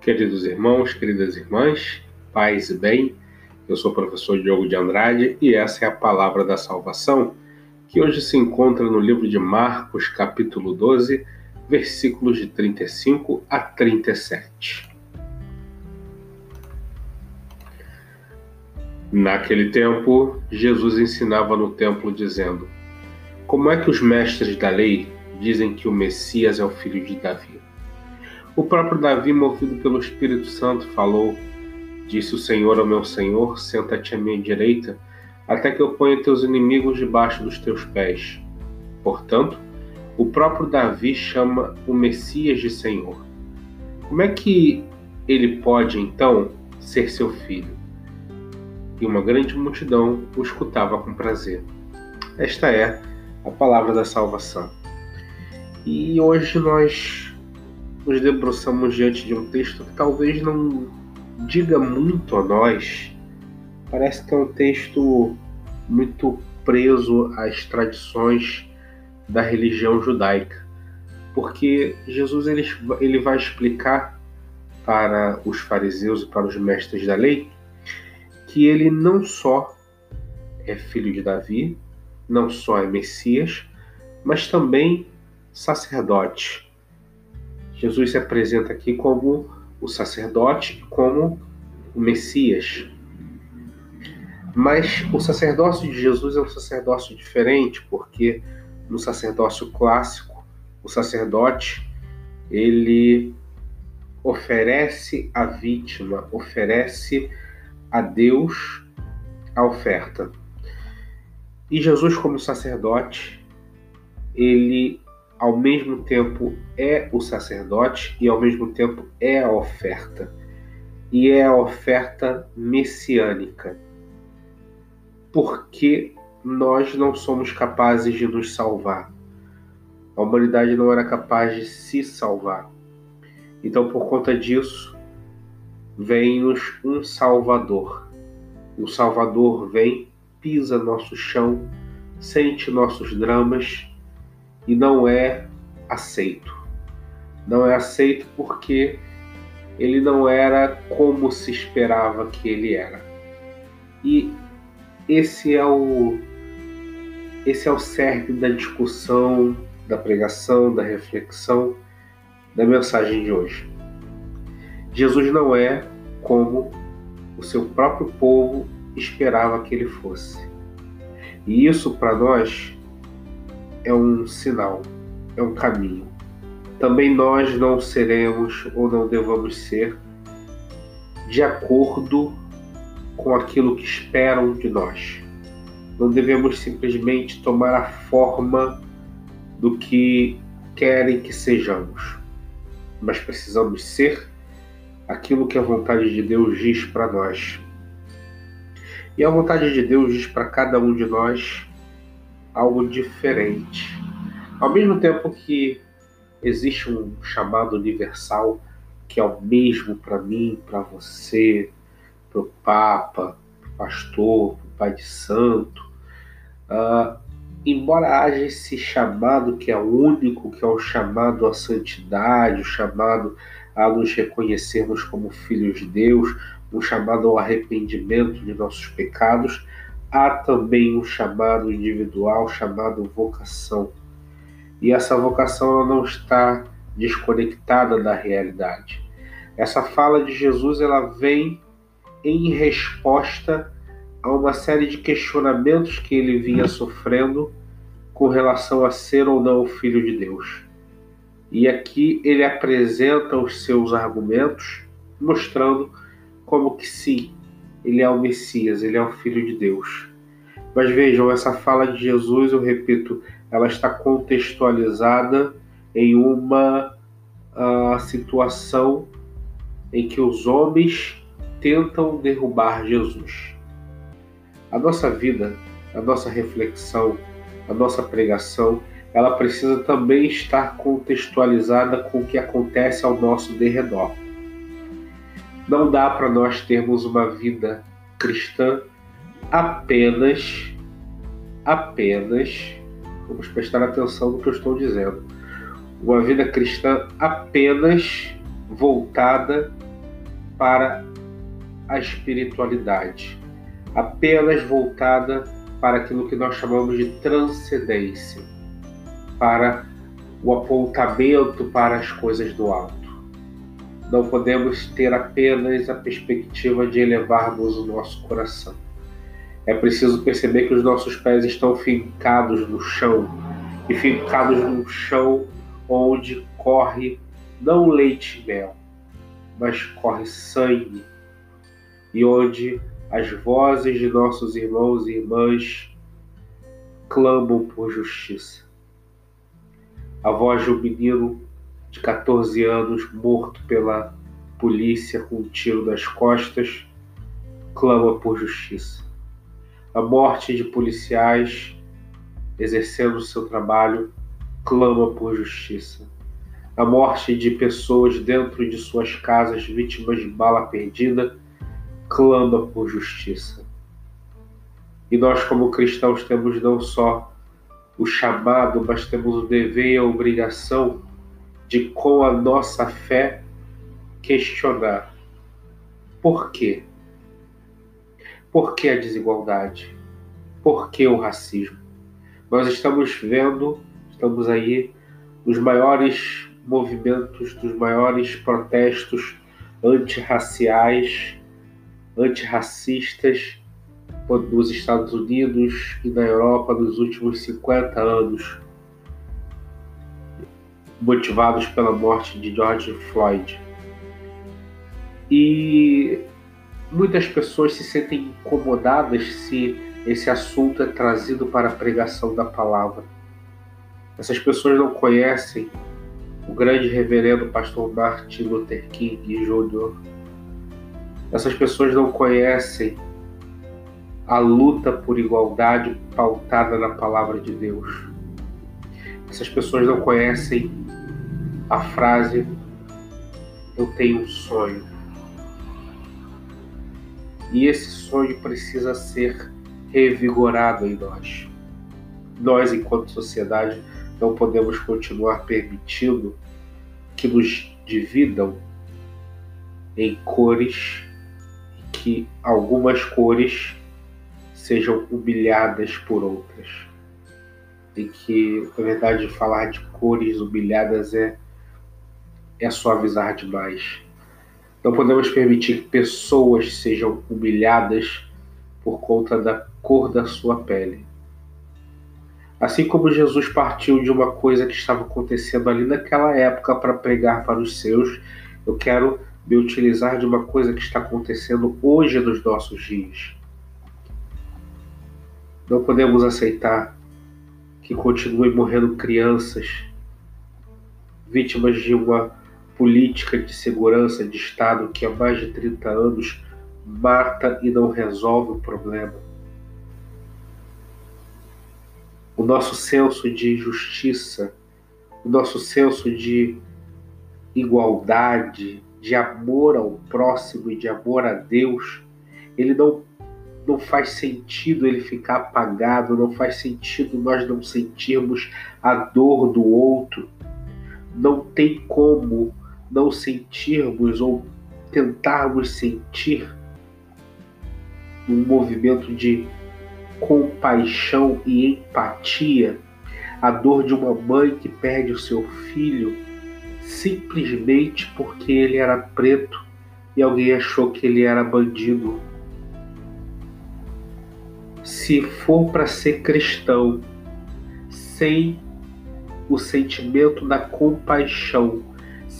Queridos irmãos, queridas irmãs, paz e bem, eu sou o professor Diogo de Andrade e essa é a palavra da salvação, que hoje se encontra no livro de Marcos, capítulo 12, versículos de 35 a 37. Naquele tempo, Jesus ensinava no templo, dizendo: Como é que os mestres da lei dizem que o Messias é o filho de Davi? O próprio Davi, movido pelo Espírito Santo, falou: Disse o Senhor ao meu Senhor: Senta-te à minha direita, até que eu ponha teus inimigos debaixo dos teus pés. Portanto, o próprio Davi chama o Messias de Senhor. Como é que ele pode, então, ser seu filho? E uma grande multidão o escutava com prazer. Esta é a palavra da salvação. E hoje nós nos debruçamos diante de um texto que talvez não diga muito a nós. Parece que é um texto muito preso às tradições da religião judaica, porque Jesus ele, ele vai explicar para os fariseus e para os mestres da lei que ele não só é filho de Davi, não só é Messias, mas também sacerdote Jesus se apresenta aqui como o sacerdote, como o Messias. Mas o sacerdócio de Jesus é um sacerdócio diferente, porque no sacerdócio clássico, o sacerdote ele oferece a vítima, oferece a Deus a oferta. E Jesus, como sacerdote, ele ao mesmo tempo é o sacerdote e ao mesmo tempo é a oferta. E é a oferta messiânica. Porque nós não somos capazes de nos salvar. A humanidade não era capaz de se salvar. Então, por conta disso, vem-nos um Salvador. O Salvador vem, pisa nosso chão, sente nossos dramas e não é aceito. Não é aceito porque ele não era como se esperava que ele era. E esse é o esse é o cerne da discussão, da pregação, da reflexão, da mensagem de hoje. Jesus não é como o seu próprio povo esperava que ele fosse. E isso para nós é um sinal, é um caminho. Também nós não seremos ou não devamos ser de acordo com aquilo que esperam de nós. Não devemos simplesmente tomar a forma do que querem que sejamos, mas precisamos ser aquilo que a vontade de Deus diz para nós. E a vontade de Deus diz para cada um de nós algo diferente. Ao mesmo tempo que existe um chamado universal que é o mesmo para mim, para você, para o Papa, para o pastor, para o Pai de Santo, uh, embora haja esse chamado que é único, que é o chamado à santidade, o chamado a nos reconhecermos como filhos de Deus, um chamado ao arrependimento de nossos pecados, há também um chamado individual chamado vocação. E essa vocação ela não está desconectada da realidade. Essa fala de Jesus ela vem em resposta a uma série de questionamentos que ele vinha sofrendo com relação a ser ou não o filho de Deus. E aqui ele apresenta os seus argumentos, mostrando como que sim, ele é o Messias, ele é o Filho de Deus. Mas vejam, essa fala de Jesus, eu repito, ela está contextualizada em uma uh, situação em que os homens tentam derrubar Jesus. A nossa vida, a nossa reflexão, a nossa pregação, ela precisa também estar contextualizada com o que acontece ao nosso derredor. Não dá para nós termos uma vida cristã apenas, apenas, vamos prestar atenção no que eu estou dizendo, uma vida cristã apenas voltada para a espiritualidade, apenas voltada para aquilo que nós chamamos de transcendência, para o apontamento para as coisas do alto. Não podemos ter apenas a perspectiva de elevarmos o nosso coração. É preciso perceber que os nossos pés estão fincados no chão e fincados num chão onde corre não leite e mel, mas corre sangue, e onde as vozes de nossos irmãos e irmãs clamam por justiça. A voz de um menino de 14 anos morto pela polícia com um tiro nas costas clama por justiça. A morte de policiais exercendo seu trabalho clama por justiça. A morte de pessoas dentro de suas casas vítimas de bala perdida clama por justiça. E nós, como cristãos, temos não só o chamado, mas temos o dever e a obrigação de, com a nossa fé, questionar: por quê? Por que a desigualdade? Por que o racismo? Nós estamos vendo, estamos aí nos maiores movimentos, dos maiores protestos antirraciais antirracistas nos Estados Unidos e na Europa nos últimos 50 anos, motivados pela morte de George Floyd. E muitas pessoas se sentem incomodadas se esse assunto é trazido para a pregação da palavra. Essas pessoas não conhecem o grande reverendo pastor Martin Luther King Jr., essas pessoas não conhecem a luta por igualdade pautada na palavra de Deus. Essas pessoas não conhecem a frase eu tenho um sonho. E esse sonho precisa ser revigorado em nós. Nós, enquanto sociedade, não podemos continuar permitindo que nos dividam em cores que algumas cores sejam humilhadas por outras. E que, na verdade, falar de cores humilhadas é, é suavizar demais. Não podemos permitir que pessoas sejam humilhadas por conta da cor da sua pele. Assim como Jesus partiu de uma coisa que estava acontecendo ali naquela época para pregar para os seus, eu quero me utilizar de uma coisa que está acontecendo hoje nos nossos dias. Não podemos aceitar que continuem morrendo crianças vítimas de uma política de segurança de Estado que há mais de 30 anos mata e não resolve o problema. O nosso senso de justiça, o nosso senso de igualdade, de amor ao próximo e de amor a Deus, ele não não faz sentido ele ficar apagado, não faz sentido nós não sentirmos a dor do outro. Não tem como não sentirmos ou tentarmos sentir um movimento de compaixão e empatia, a dor de uma mãe que perde o seu filho simplesmente porque ele era preto e alguém achou que ele era bandido. Se for para ser cristão, sem o sentimento da compaixão,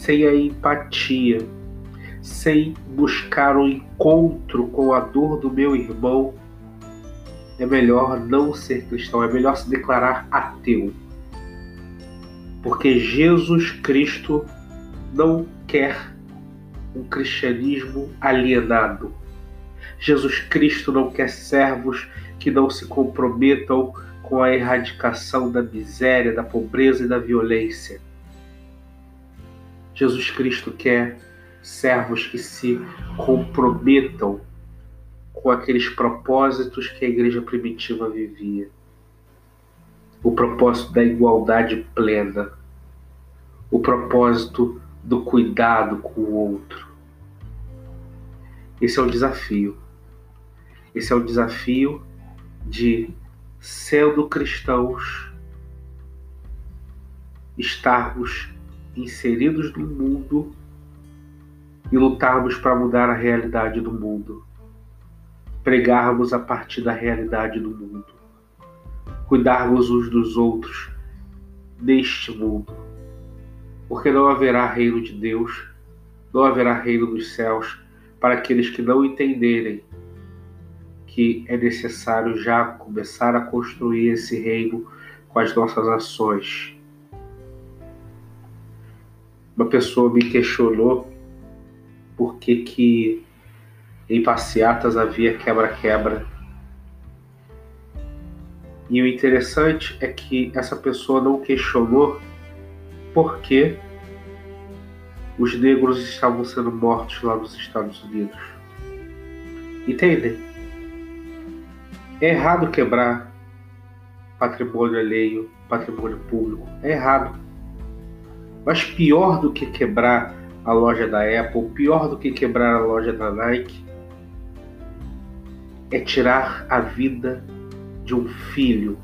sem a empatia, sem buscar o um encontro com a dor do meu irmão, é melhor não ser cristão, é melhor se declarar ateu porque Jesus Cristo não quer um cristianismo alienado. Jesus Cristo não quer servos que não se comprometam com a erradicação da miséria, da pobreza e da violência. Jesus Cristo quer servos que se comprometam com aqueles propósitos que a igreja primitiva vivia o propósito da igualdade plena, o propósito do cuidado com o outro. Esse é o desafio. Esse é o desafio de, sendo cristãos, estarmos inseridos no mundo e lutarmos para mudar a realidade do mundo. Pregarmos a partir da realidade do mundo. Cuidarmos uns dos outros neste mundo. Porque não haverá reino de Deus, não haverá reino dos céus para aqueles que não entenderem que é necessário já começar a construir esse reino com as nossas ações. Uma pessoa me questionou por que, que em passeatas havia quebra-quebra. E o interessante é que essa pessoa não questionou por que os negros estavam sendo mortos lá nos Estados Unidos. Entendem? É errado quebrar patrimônio alheio, patrimônio público. É errado. Mas pior do que quebrar a loja da Apple, pior do que quebrar a loja da Nike, é tirar a vida de um filho.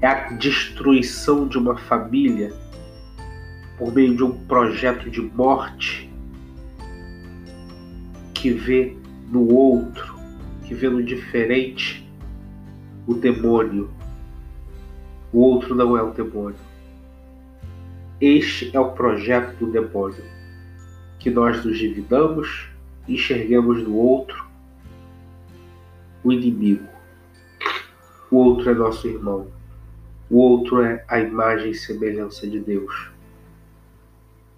É a destruição de uma família por meio de um projeto de morte que vê no outro, que vê no diferente o demônio. O outro não é o demônio. Este é o projeto do demônio, que nós nos dividamos e enxerguemos no outro o inimigo. O outro é nosso irmão. O outro é a imagem e semelhança de Deus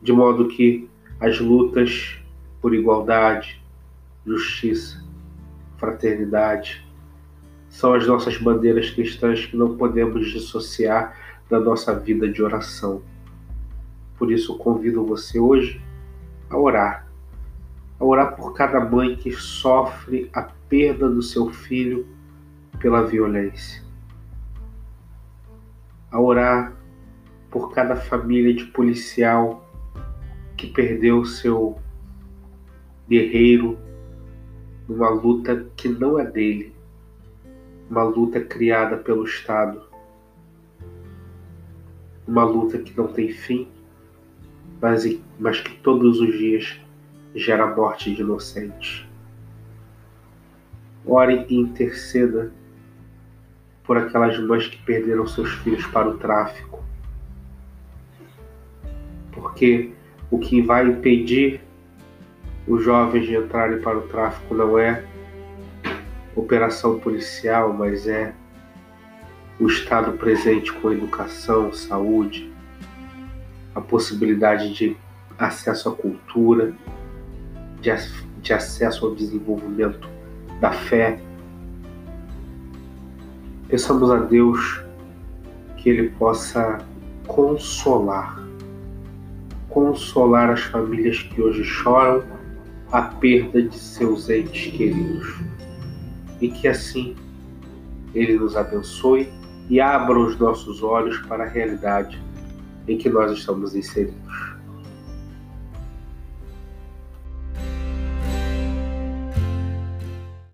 de modo que as lutas por igualdade, justiça, fraternidade são as nossas bandeiras cristãs que não podemos dissociar da nossa vida de oração. Por isso, convido você hoje a orar. A orar por cada mãe que sofre a perda do seu filho pela violência. A orar por cada família de policial que perdeu seu guerreiro numa luta que não é dele, uma luta criada pelo Estado, uma luta que não tem fim, mas, mas que todos os dias gera morte de inocentes. Ore e interceda por aquelas mães que perderam seus filhos para o tráfico. Porque o que vai impedir os jovens de entrarem para o tráfico não é operação policial, mas é o Estado presente com educação, saúde, a possibilidade de acesso à cultura, de, de acesso ao desenvolvimento da fé. Peçamos a Deus que Ele possa consolar consolar as famílias que hoje choram a perda de seus entes queridos. E que assim Ele nos abençoe e abra os nossos olhos para a realidade em que nós estamos inseridos.